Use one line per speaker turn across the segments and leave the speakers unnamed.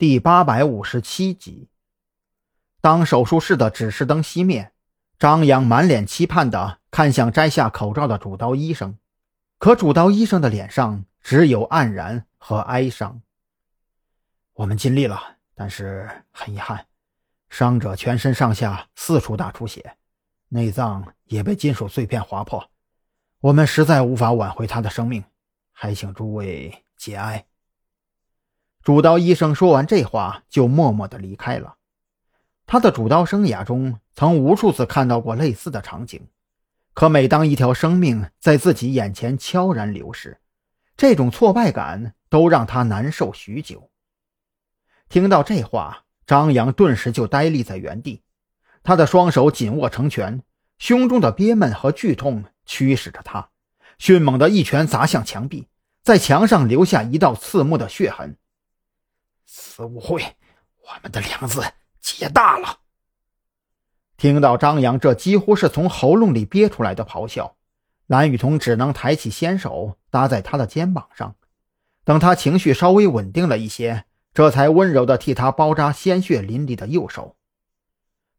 第八百五十七集，当手术室的指示灯熄灭，张扬满脸期盼地看向摘下口罩的主刀医生，可主刀医生的脸上只有黯然和哀伤。我们尽力了，但是很遗憾，伤者全身上下四处大出血，内脏也被金属碎片划破，我们实在无法挽回他的生命，还请诸位节哀。主刀医生说完这话，就默默地离开了。他的主刀生涯中，曾无数次看到过类似的场景，可每当一条生命在自己眼前悄然流逝，这种挫败感都让他难受许久。听到这话，张扬顿时就呆立在原地，他的双手紧握成拳，胸中的憋闷和剧痛驱使着他，迅猛的一拳砸向墙壁，在墙上留下一道刺目的血痕。子午会，我们的梁子结大了。听到张扬这几乎是从喉咙里憋出来的咆哮，蓝雨桐只能抬起纤手搭在他的肩膀上，等他情绪稍微稳定了一些，这才温柔地替他包扎鲜血淋漓的右手。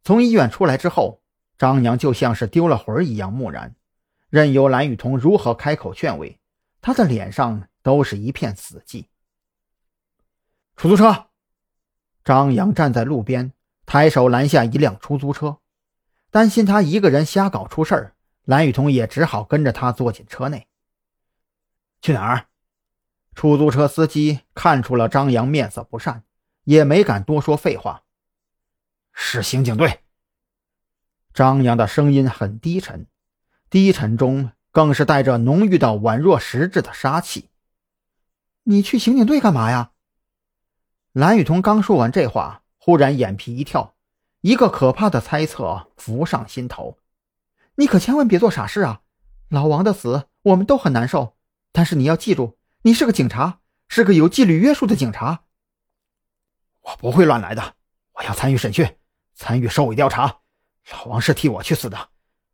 从医院出来之后，张扬就像是丢了魂一样木然，任由蓝雨桐如何开口劝慰，他的脸上都是一片死寂。出租车，张扬站在路边，抬手拦下一辆出租车，担心他一个人瞎搞出事儿，蓝雨桐也只好跟着他坐进车内。去哪儿？出租车司机看出了张扬面色不善，也没敢多说废话。是刑警队。张扬的声音很低沉，低沉中更是带着浓郁到宛若实质的杀气。你去刑警队干嘛呀？蓝雨桐刚说完这话，忽然眼皮一跳，一个可怕的猜测浮上心头：“你可千万别做傻事啊！老王的死，我们都很难受。但是你要记住，你是个警察，是个有纪律约束的警察。我不会乱来的，我要参与审讯，参与收尾调查。老王是替我去死的。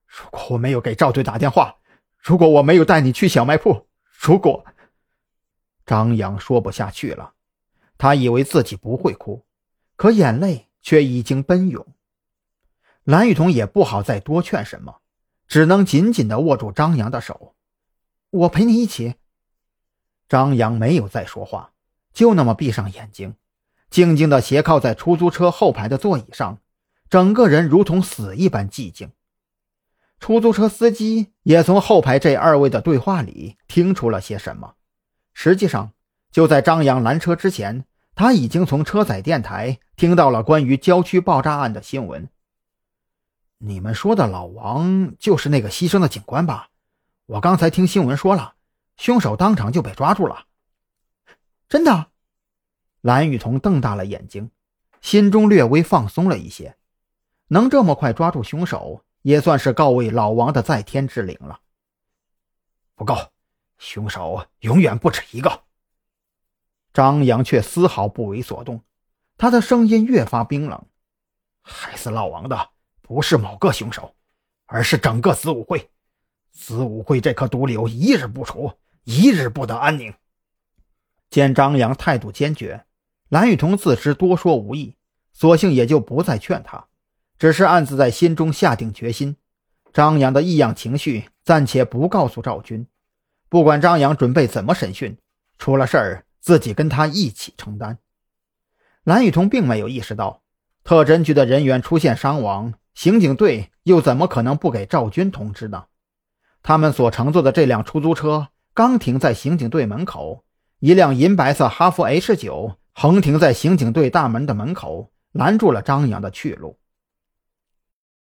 如果我没有给赵队打电话，如果我没有带你去小卖铺，如果……”张扬说不下去了。他以为自己不会哭，可眼泪却已经奔涌。蓝雨桐也不好再多劝什么，只能紧紧地握住张扬的手。我陪你一起。张扬没有再说话，就那么闭上眼睛，静静地斜靠在出租车后排的座椅上，整个人如同死一般寂静。出租车司机也从后排这二位的对话里听出了些什么。实际上。就在张扬拦车之前，他已经从车载电台听到了关于郊区爆炸案的新闻。你们说的老王就是那个牺牲的警官吧？我刚才听新闻说了，凶手当场就被抓住了。真的？蓝雨桐瞪大了眼睛，心中略微放松了一些。能这么快抓住凶手，也算是告慰老王的在天之灵了。不够，凶手永远不止一个。张扬却丝毫不为所动，他的声音越发冰冷：“害死老王的不是某个凶手，而是整个子午会。子午会这颗毒瘤一日不除，一日不得安宁。”见张扬态度坚决，蓝雨桐自知多说无益，索性也就不再劝他，只是暗自在心中下定决心：张扬的异样情绪暂且不告诉赵军，不管张扬准备怎么审讯，出了事儿。自己跟他一起承担。蓝雨桐并没有意识到，特侦局的人员出现伤亡，刑警队又怎么可能不给赵军通知呢？他们所乘坐的这辆出租车刚停在刑警队门口，一辆银白色哈弗 H 九横停在刑警队大门的门口，拦住了张扬的去路。